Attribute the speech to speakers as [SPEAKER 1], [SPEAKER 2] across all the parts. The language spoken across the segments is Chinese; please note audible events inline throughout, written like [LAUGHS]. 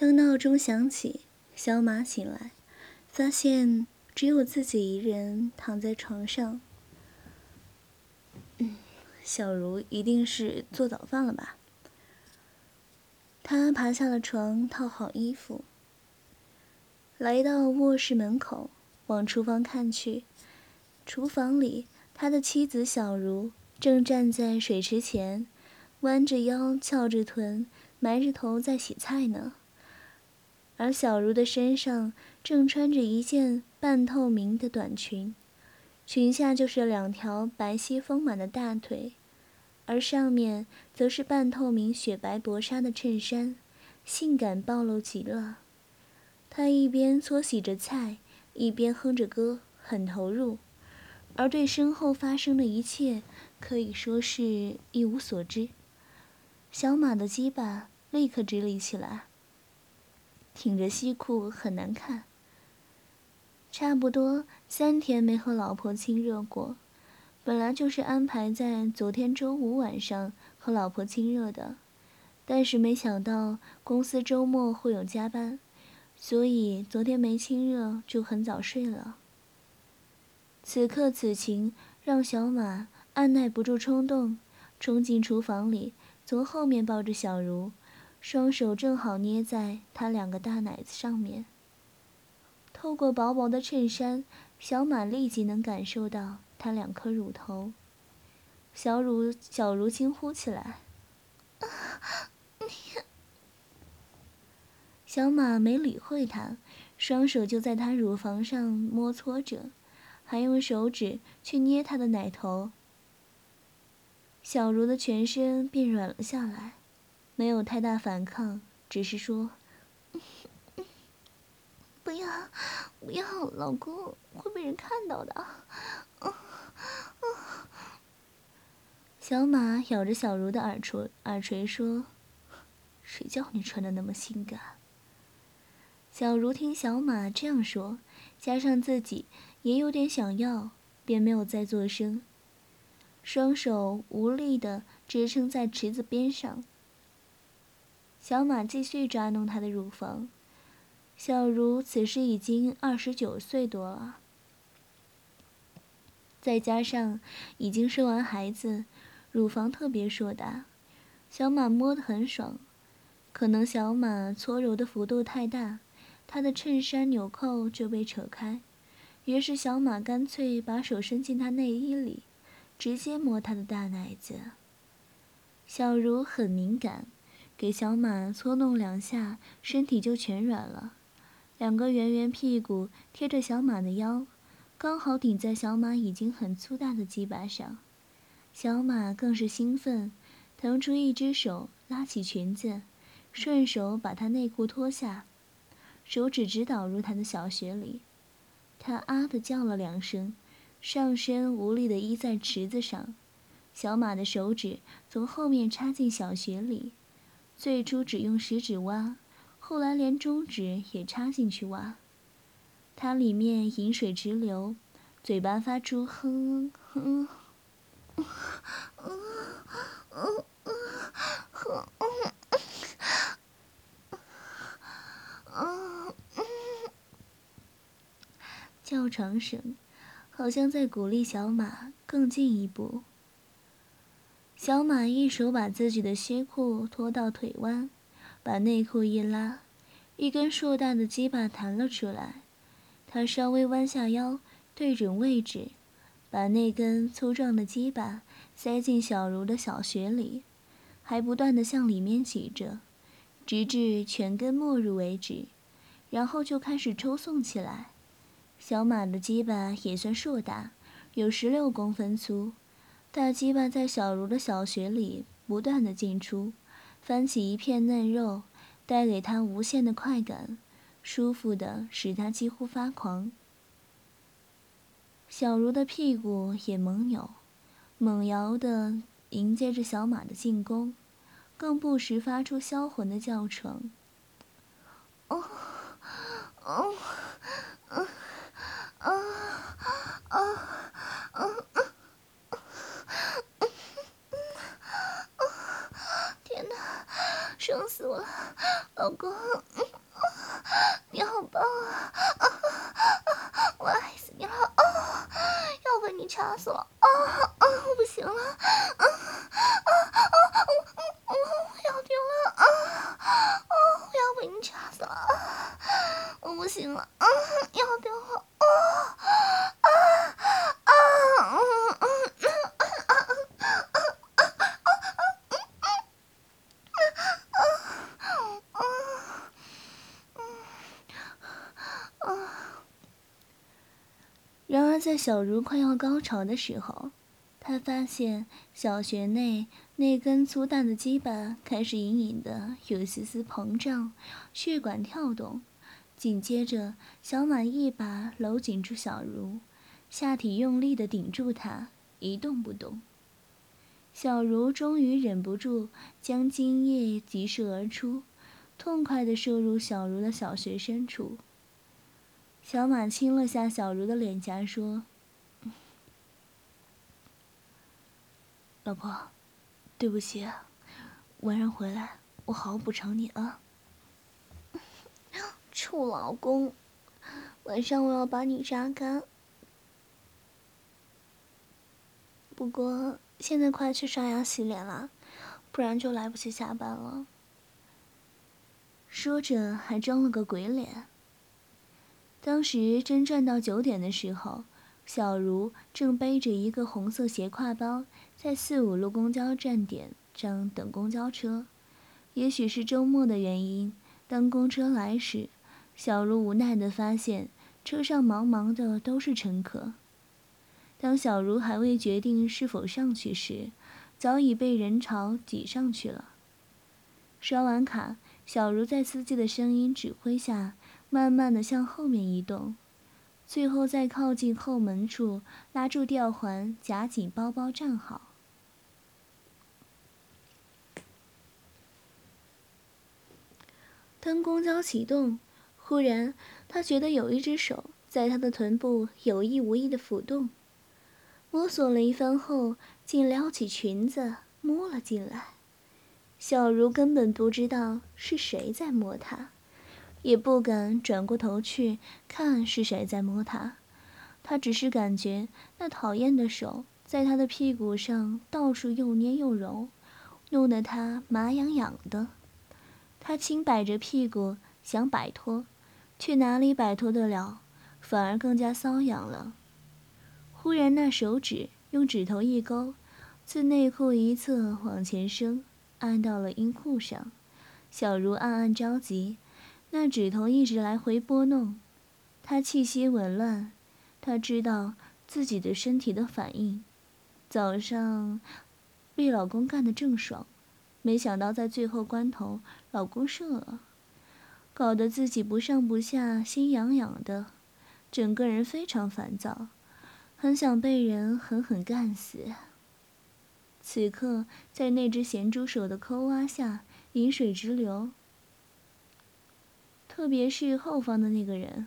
[SPEAKER 1] 当闹钟响起，小马醒来，发现只有自己一人躺在床上。嗯，小茹一定是做早饭了吧？他爬下了床，套好衣服，来到卧室门口，往厨房看去。厨房里，他的妻子小茹正站在水池前，弯着腰，翘着臀，埋着头在洗菜呢。而小茹的身上正穿着一件半透明的短裙，裙下就是两条白皙丰满的大腿，而上面则是半透明雪白薄纱的衬衫，性感暴露极了。她一边搓洗着菜，一边哼着歌，很投入，而对身后发生的一切可以说是一无所知。小马的鸡巴立刻直立起来。挺着西裤很难看。差不多三天没和老婆亲热过，本来就是安排在昨天周五晚上和老婆亲热的，但是没想到公司周末会有加班，所以昨天没亲热就很早睡了。此刻此情让小马按耐不住冲动，冲进厨房里，从后面抱着小茹。双手正好捏在他两个大奶子上面。透过薄薄的衬衫，小马立即能感受到他两颗乳头。小乳小茹惊呼起来：“小马没理会他，双手就在他乳房上摩搓着，还用手指去捏他的奶头。小茹的全身便软了下来。没有太大反抗，只是说：“不要，不要，老公会被人看到的。”小马咬着小茹的耳垂，耳垂说：“谁叫你穿的那么性感？”小茹听小马这样说，加上自己也有点想要，便没有再作声，双手无力的支撑在池子边上。小马继续抓弄她的乳房，小茹此时已经二十九岁多了，再加上已经生完孩子，乳房特别硕大，小马摸得很爽。可能小马搓揉的幅度太大，她的衬衫纽扣就被扯开，于是小马干脆把手伸进她内衣里，直接摸她的大奶子。小茹很敏感。给小马搓弄两下，身体就全软了。两个圆圆屁股贴着小马的腰，刚好顶在小马已经很粗大的鸡巴上。小马更是兴奋，腾出一只手拉起裙子，顺手把她内裤脱下，手指直导入她的小穴里。她啊的叫了两声，上身无力地依在池子上。小马的手指从后面插进小穴里。最初只用食指挖，后来连中指也插进去挖。它里面饮水直流，嘴巴发出哼哼，叫床声，好像在鼓励小马更进一步。小马一手把自己的靴裤拖到腿弯，把内裤一拉，一根硕大的鸡巴弹了出来。他稍微弯下腰，对准位置，把那根粗壮的鸡巴塞进小茹的小穴里，还不断的向里面挤着，直至全根没入为止，然后就开始抽送起来。小马的鸡巴也算硕大，有十六公分粗。大鸡巴在小茹的小穴里不断的进出，翻起一片嫩肉，带给她无限的快感，舒服的使他几乎发狂。小茹的屁股也猛扭，猛摇的迎接着小马的进攻，更不时发出销魂的叫声。哦，哦，哦，哦，哦，天哪，爽死我了，老公，你好棒啊！我爱死你了啊！要被你掐死了啊啊！我不行了，啊啊啊！我我我要丢了啊啊！我要被你掐死了啊！我不行了啊！要丢了啊啊！嗯嗯嗯啊啊啊啊啊啊啊！在小茹快要高潮的时候，他发现小穴内那根粗大的鸡巴开始隐隐的有丝丝膨胀，血管跳动。紧接着，小满一把搂紧住小茹，下体用力的顶住她，一动不动。小茹终于忍不住将精液急射而出，痛快的射入小茹的小穴深处。小马亲了下小茹的脸颊，说：“老婆，对不起，晚上回来我好好补偿你啊。”臭老公，晚上我要把你榨干。不过现在快去刷牙洗脸了，不然就来不及下班了。说着还装了个鬼脸。当时真转到九点的时候，小茹正背着一个红色斜挎包，在四五路公交站点上等公交车。也许是周末的原因，当公车来时，小茹无奈地发现车上茫茫的都是乘客。当小茹还未决定是否上去时，早已被人潮挤上去了。刷完卡，小茹在司机的声音指挥下。慢慢的向后面移动，最后在靠近后门处拉住吊环，夹紧包包站好。当公交启动，忽然他觉得有一只手在他的臀部有意无意的抚动，摸索了一番后，竟撩起裙子摸了进来。小茹根本不知道是谁在摸她。也不敢转过头去看是谁在摸他，他只是感觉那讨厌的手在他的屁股上到处又捏又揉，弄得他麻痒痒的。他轻摆着屁股想摆脱，却哪里摆脱得了，反而更加瘙痒了。忽然，那手指用指头一勾，自内裤一侧往前伸，按到了阴裤上。小茹暗暗着急。那指头一直来回拨弄，她气息紊乱。她知道自己的身体的反应。早上被老公干得正爽，没想到在最后关头，老公射了，搞得自己不上不下，心痒痒的，整个人非常烦躁，很想被人狠狠干死。此刻，在那只咸猪手的抠挖下，饮水直流。特别是后方的那个人，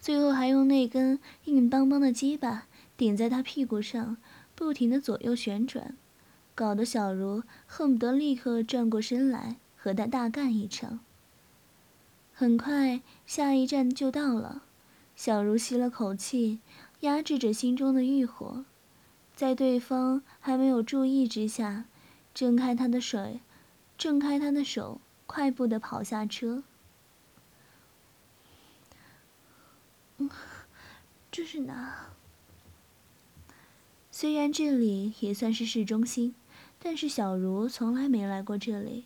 [SPEAKER 1] 最后还用那根硬邦邦的鸡巴顶在他屁股上，不停的左右旋转，搞得小茹恨不得立刻转过身来和他大干一场。很快，下一站就到了，小茹吸了口气，压制着心中的欲火，在对方还没有注意之下，挣开他的水。挣开他的手，快步的跑下车。这是哪？虽然这里也算是市中心，但是小茹从来没来过这里。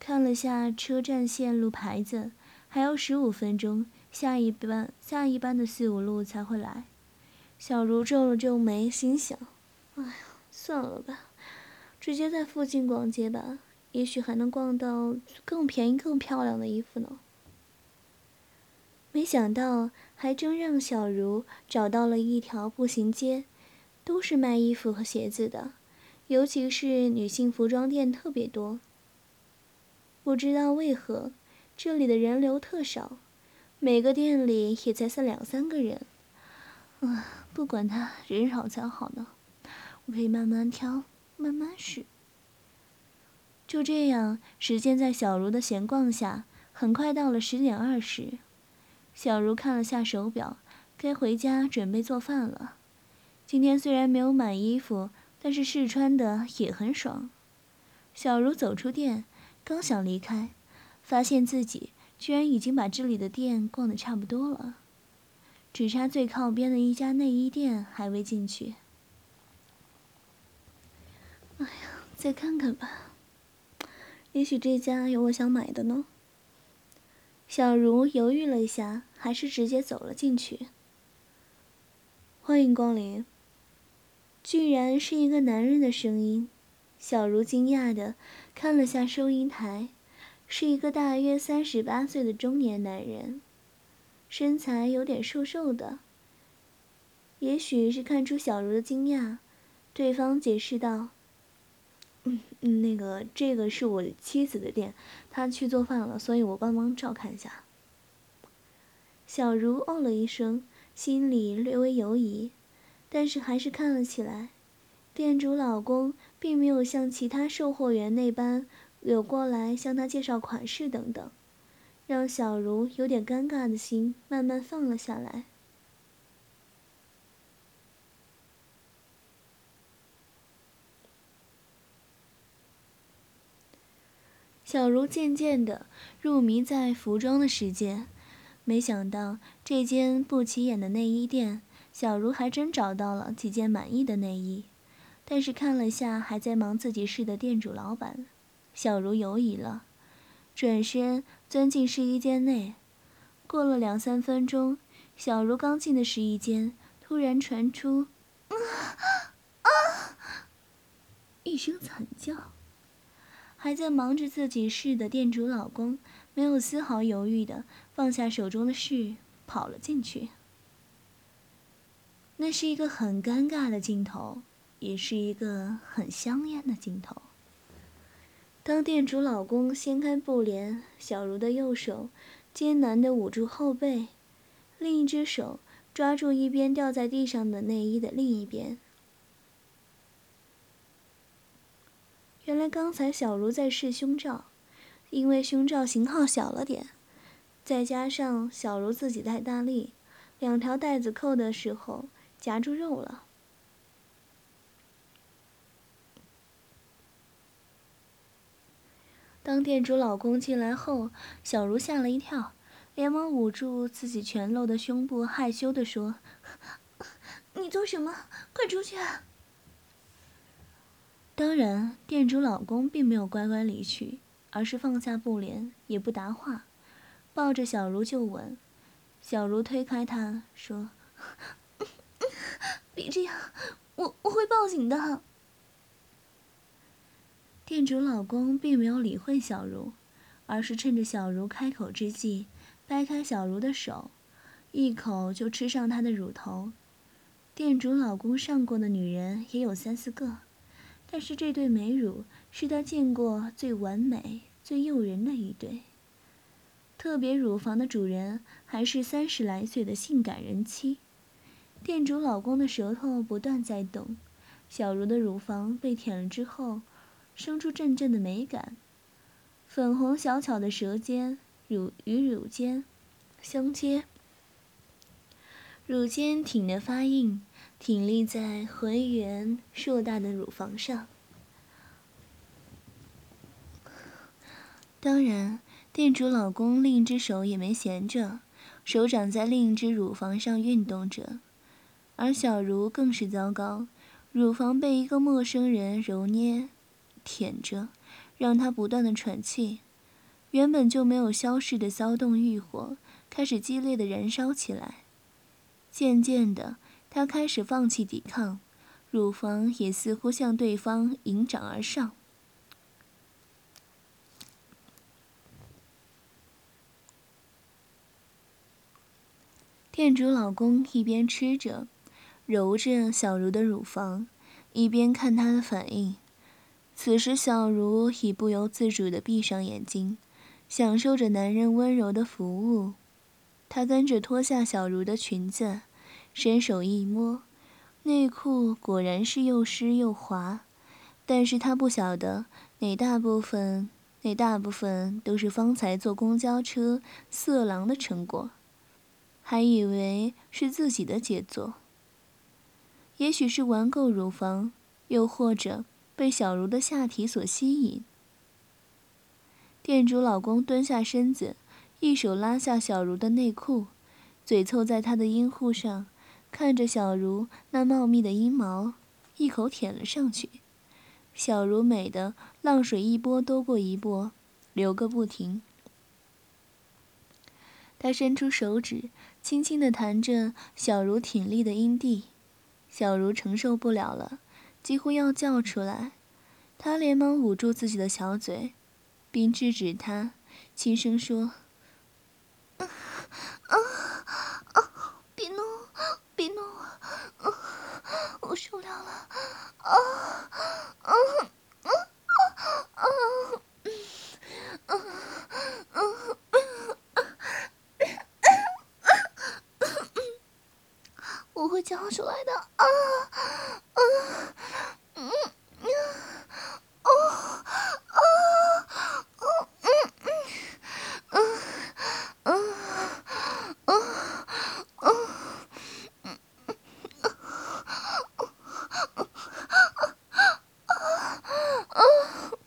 [SPEAKER 1] 看了下车站线路牌子，还要十五分钟，下一班下一班的四五路才会来。小茹皱了皱眉，心想：“哎呀，算了吧，直接在附近逛街吧。”也许还能逛到更便宜、更漂亮的衣服呢。没想到，还真让小茹找到了一条步行街，都是卖衣服和鞋子的，尤其是女性服装店特别多。不知道为何，这里的人流特少，每个店里也才三两三个人。啊，不管他人少才好呢，我可以慢慢挑，慢慢试。就这样，时间在小茹的闲逛下，很快到了十点二十。小茹看了下手表，该回家准备做饭了。今天虽然没有买衣服，但是试穿的也很爽。小茹走出店，刚想离开，发现自己居然已经把这里的店逛得差不多了。只差最靠边的一家内衣店还未进去。哎呀，再看看吧，也许这家有我想买的呢。小茹犹豫了一下，还是直接走了进去。欢迎光临。居然是一个男人的声音，小茹惊讶的看了下收银台，是一个大约三十八岁的中年男人。身材有点瘦瘦的，也许是看出小茹的惊讶，对方解释道：“嗯，那个，这个是我妻子的店，她去做饭了，所以我帮忙照看一下。”小茹哦了一声，心里略微犹疑，但是还是看了起来。店主老公并没有像其他售货员那般有过来向她介绍款式等等。让小茹有点尴尬的心慢慢放了下来。小茹渐渐的入迷在服装的世界，没想到这间不起眼的内衣店，小茹还真找到了几件满意的内衣。但是看了下还在忙自己事的店主老板，小茹犹疑了。转身钻进试衣间内，过了两三分钟，小茹刚进的试衣间，突然传出“啊啊”一声惨叫。还在忙着自己事的店主老公，没有丝毫犹豫的放下手中的事，跑了进去。那是一个很尴尬的镜头，也是一个很香艳的镜头。当店主老公掀开布帘，小茹的右手艰难地捂住后背，另一只手抓住一边掉在地上的内衣的另一边。原来刚才小茹在试胸罩，因为胸罩型号小了点，再加上小茹自己太大力，两条带子扣的时候夹住肉了。当店主老公进来后，小茹吓了一跳，连忙捂住自己全露的胸部，害羞地说：“ [LAUGHS] 你做什么？快出去啊！”当然，店主老公并没有乖乖离去，而是放下布帘，也不答话，抱着小茹就吻。小茹推开他说：“ [LAUGHS] 别这样，我我会报警的。”店主老公并没有理会小茹，而是趁着小茹开口之际，掰开小茹的手，一口就吃上她的乳头。店主老公上过的女人也有三四个，但是这对美乳是他见过最完美、最诱人的一对。特别乳房的主人还是三十来岁的性感人妻。店主老公的舌头不断在动，小茹的乳房被舔了之后。生出阵阵的美感，粉红小巧的舌尖，乳与乳尖相接，乳尖挺得发硬，挺立在浑圆硕大的乳房上。当然，店主老公另一只手也没闲着，手掌在另一只乳房上运动着，而小茹更是糟糕，乳房被一个陌生人揉捏。舔着，让他不断的喘气，原本就没有消逝的骚动欲火开始激烈的燃烧起来。渐渐的，他开始放弃抵抗，乳房也似乎向对方迎掌而上。店主老公一边吃着，揉着小茹的乳房，一边看她的反应。此时小茹已不由自主的闭上眼睛，享受着男人温柔的服务。她跟着脱下小茹的裙子。伸手一摸，内裤果然是又湿又滑，但是他不晓得哪大部分，那大部分都是方才坐公交车色狼的成果。还以为是自己的杰作，也许是玩够乳房，又或者被小茹的下体所吸引。店主老公蹲下身子，一手拉下小茹的内裤，嘴凑在她的阴户上，看着小茹那茂密的阴毛，一口舔了上去。小茹美的浪水一波多过一波，流个不停。他伸出手指。轻轻地弹着小茹挺立的阴蒂，小茹承受不了了，几乎要叫出来。他连忙捂住自己的小嘴，并制止他，轻声说：“啊啊！别弄，我，我受不了了！啊啊啊啊啊啊！”我会叫出来的啊啊嗯嗯哦啊哦嗯嗯嗯嗯嗯嗯嗯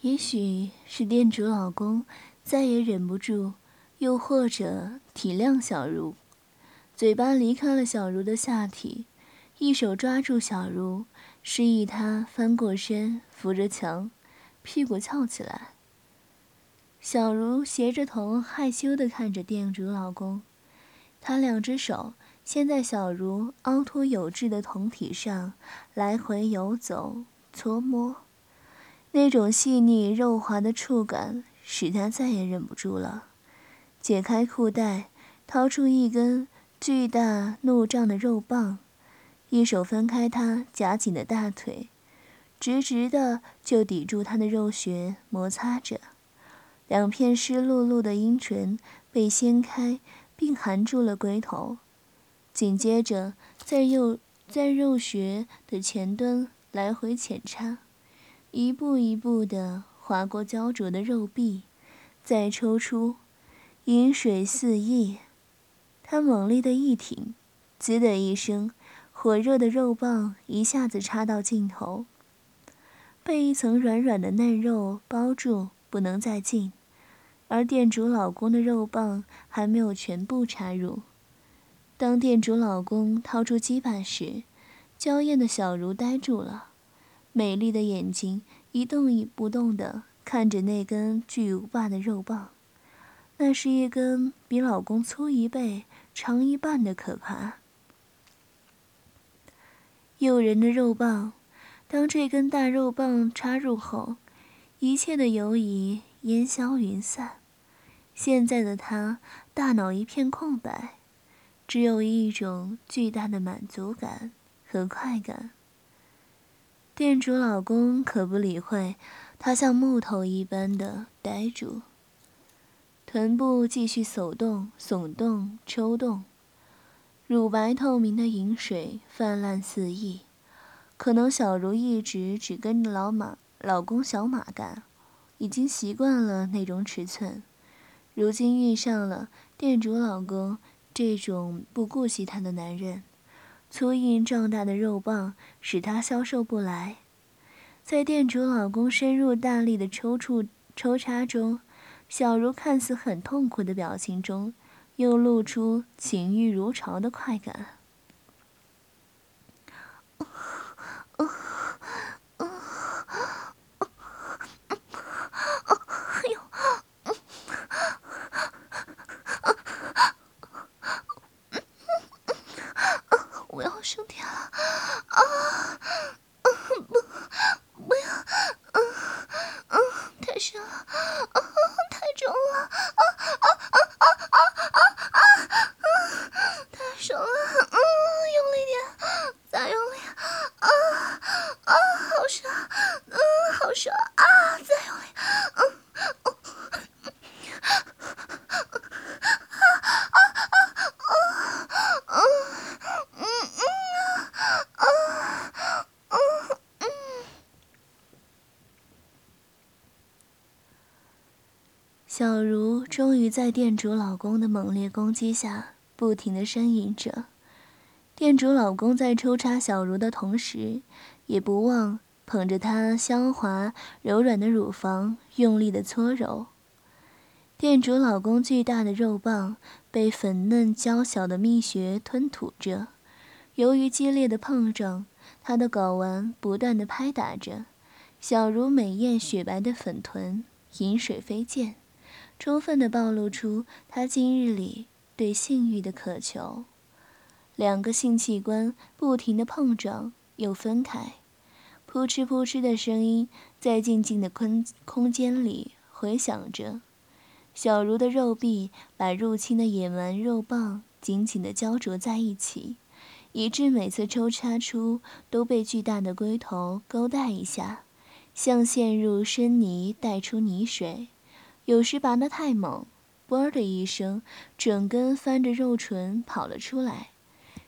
[SPEAKER 1] 也许是店主老公再也忍不住。又或者体谅小茹，嘴巴离开了小茹的下体，一手抓住小茹，示意她翻过身，扶着墙，屁股翘起来。小茹斜着头，害羞地看着店主老公，他两只手先在小茹凹凸有致的胴体上来回游走、搓摸，那种细腻肉滑的触感使他再也忍不住了。解开裤带，掏出一根巨大怒胀的肉棒，一手分开他夹紧的大腿，直直的就抵住他的肉穴，摩擦着。两片湿漉漉的阴唇被掀开，并含住了龟头。紧接着，在肉在肉穴的前端来回浅插，一步一步的划过焦灼的肉壁，再抽出。饮水四溢，他猛力的一挺，滋的一声，火热的肉棒一下子插到尽头，被一层软软的嫩肉包住，不能再进。而店主老公的肉棒还没有全部插入。当店主老公掏出鸡巴时，娇艳的小茹呆住了，美丽的眼睛一动也不动地看着那根巨无霸的肉棒。那是一根比老公粗一倍、长一半的可怕、诱人的肉棒。当这根大肉棒插入后，一切的犹疑烟消云散。现在的他大脑一片空白，只有一种巨大的满足感和快感。店主老公可不理会，他像木头一般的呆住。臀部继续耸动、耸动、抽动，乳白透明的饮水泛滥四溢。可能小茹一直只跟着老马老公小马干，已经习惯了那种尺寸。如今遇上了店主老公这种不顾惜她的男人，粗硬壮大的肉棒使她消受不来。在店主老公深入大力的抽搐抽插中。小茹看似很痛苦的表情中，又露出情欲如潮的快感。哎呦！我要升天了！啊！不，不要！嗯嗯，太深了！啊！重了啊好爽啊！再用力，嗯，哦，啊啊啊啊嗯嗯啊啊嗯。小茹终于在店主老公的猛烈攻击下，不停的呻吟着。店主老公在抽插小茹的同时，也不忘捧着她香滑柔软的乳房，用力的搓揉。店主老公巨大的肉棒被粉嫩娇小的蜜穴吞吐着，由于激烈的碰撞，他的睾丸不断的拍打着小茹美艳雪白的粉臀，饮水飞溅，充分的暴露出他今日里对性欲的渴求。两个性器官不停的碰撞又分开，扑哧扑哧的声音在静静的空空间里回响着。小茹的肉壁把入侵的野蛮肉棒紧紧的胶着在一起，以致每次抽插出都被巨大的龟头勾带一下，像陷入深泥带出泥水。有时拔得太猛，啵的一声，整根翻着肉唇跑了出来。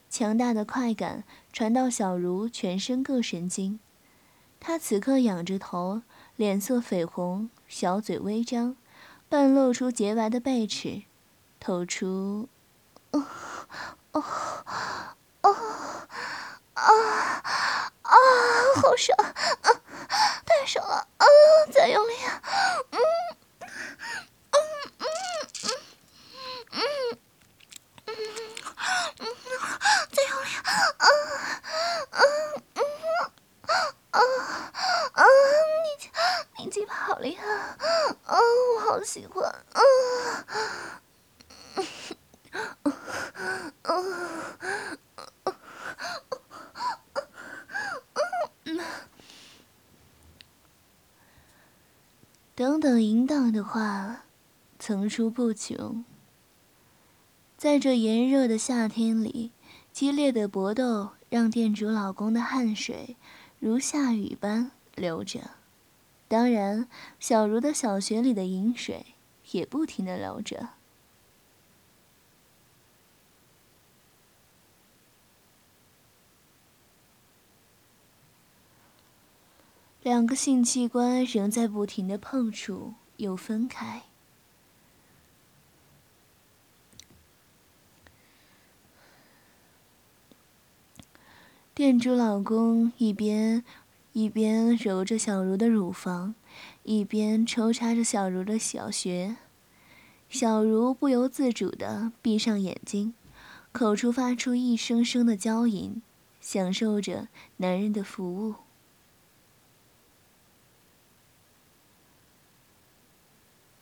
[SPEAKER 1] 强大的快感传到小茹全身各神经，她此刻仰着头，脸色绯红，小嘴微张，半露出洁白的背齿，透出“哦哦哦啊啊，好爽，啊，太爽了，啊，再用力，嗯嗯嗯。再用力，啊啊嗯啊啊！你你鸡巴好厉害，啊，我好喜欢，啊啊啊啊等等淫荡的话，层出不穷。在这炎热的夏天里，激烈的搏斗让店主老公的汗水如下雨般流着，当然，小茹的小穴里的饮水也不停的流着。两个性器官仍在不停的碰触又分开。店主老公一边一边揉着小茹的乳房，一边抽插着小茹的小穴。小茹不由自主地闭上眼睛，口中发出一声声的娇吟，享受着男人的服务。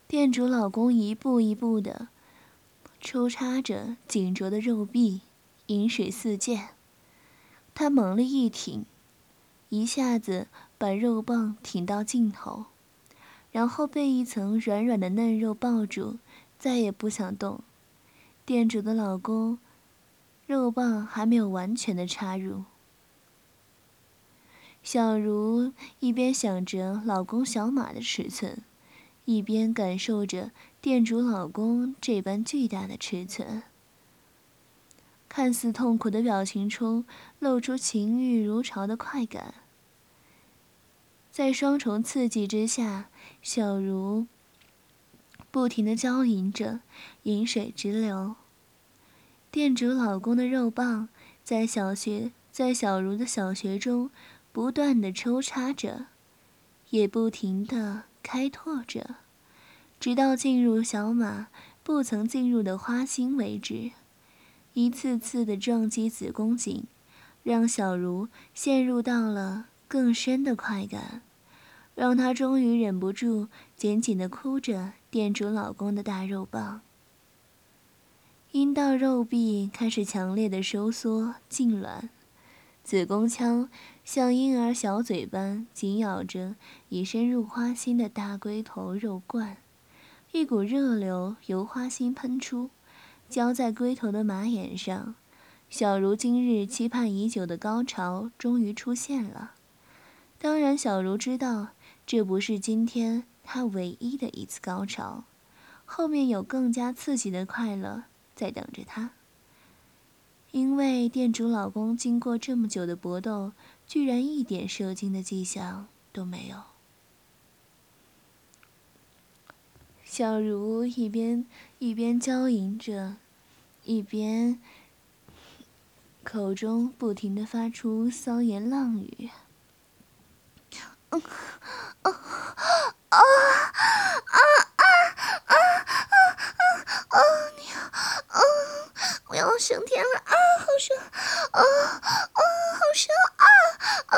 [SPEAKER 1] 店主老公一步一步地抽插着紧着的肉壁，饮水四溅。他猛力一挺，一下子把肉棒挺到尽头，然后被一层软软的嫩肉抱住，再也不想动。店主的老公，肉棒还没有完全的插入。小茹一边想着老公小马的尺寸，一边感受着店主老公这般巨大的尺寸。看似痛苦的表情中露出情欲如潮的快感，在双重刺激之下，小茹不停的娇吟着，饮水直流。店主老公的肉棒在小穴，在小茹的小穴中不断的抽插着，也不停的开拓着，直到进入小马不曾进入的花心为止。一次次的撞击子宫颈，让小茹陷入到了更深的快感，让她终于忍不住紧紧的箍着店主老公的大肉棒。阴道肉壁开始强烈的收缩痉挛，子宫腔像婴儿小嘴般紧咬着已深入花心的大龟头肉冠，一股热流由花心喷出。浇在龟头的马眼上，小茹今日期盼已久的高潮终于出现了。当然，小茹知道这不是今天她唯一的一次高潮，后面有更加刺激的快乐在等着她。因为店主老公经过这么久的搏斗，居然一点射精的迹象都没有。小茹一边一边娇吟着，一边口中不停的发出骚言浪语。啊啊啊啊啊啊啊！啊啊，我要升天了啊！好爽啊啊！好爽啊啊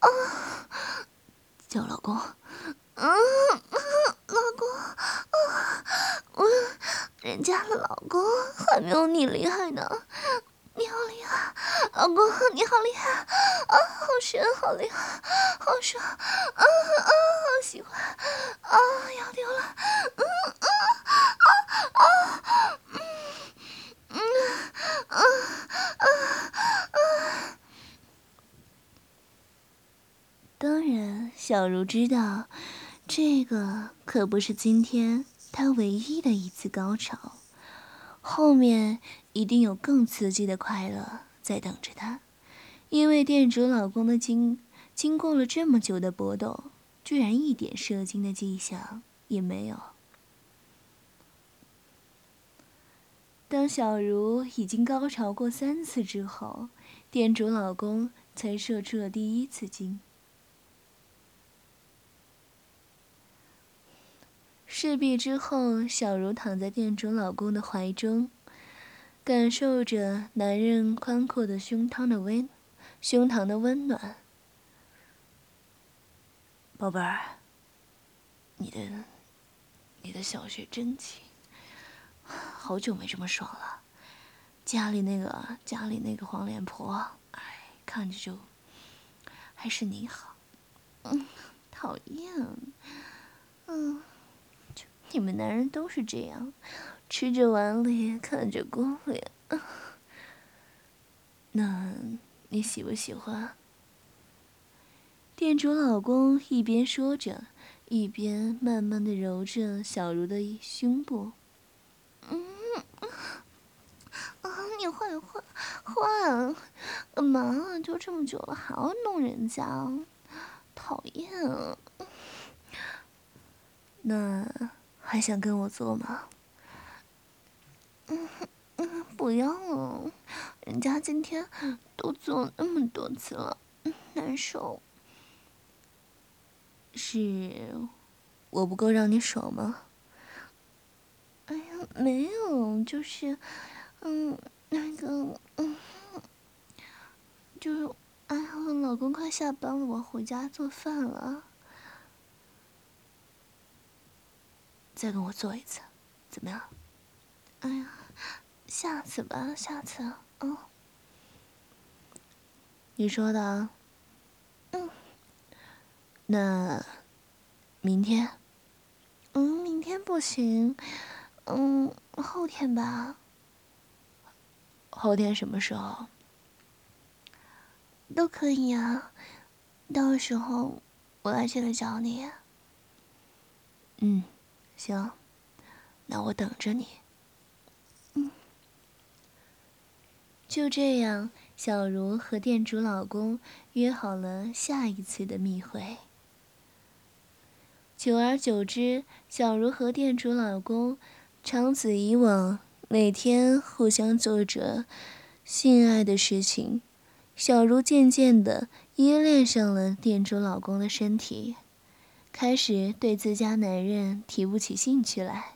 [SPEAKER 1] 啊！叫老公，嗯，老公，啊，我人家的老公还没有你厉害呢。你好厉害，老公，你好厉害啊！好深，好厉害，好爽啊啊！好喜欢啊！要丢了，嗯嗯啊啊嗯嗯啊啊啊！当然，小茹知道，这个可不是今天她唯一的一次高潮。后面一定有更刺激的快乐在等着他，因为店主老公的经经过了这么久的搏斗，居然一点射精的迹象也没有。当小茹已经高潮过三次之后，店主老公才射出了第一次精。事毕之后，小茹躺在店主老公的怀中，感受着男人宽阔的胸膛的温，胸膛的温暖。宝贝儿，你的，你的小穴真紧，好久没这么爽了。家里那个家里那个黄脸婆，哎，看着就，还是你好。嗯，讨厌。嗯。你们男人都是这样，吃着碗里看着锅里。那你喜不喜欢？店主老公一边说着，一边慢慢的揉着小茹的胸部。嗯，啊，你坏坏坏，干嘛？就这么久了还要弄人家？讨厌啊。[LAUGHS] 那。还想跟我做吗？嗯嗯，不要了，人家今天都做那么多次了，难受。是我不够让你爽吗？哎呀，没有，就是，嗯，那个，嗯，就是，哎呀，老公快下班了，我回家做饭了。再跟我做一次，怎么样？哎呀，下次吧，下次，嗯。你说的，嗯。那明天？嗯，明天不行，嗯，后天吧。后天什么时候？都可以啊，到时候我来这里找你。嗯。行，那我等着你。嗯，就这样，小茹和店主老公约好了下一次的密会。久而久之，小茹和店主老公长此以往，每天互相做着性爱的事情，小茹渐渐的依恋上了店主老公的身体。开始对自家男人提不起兴趣来。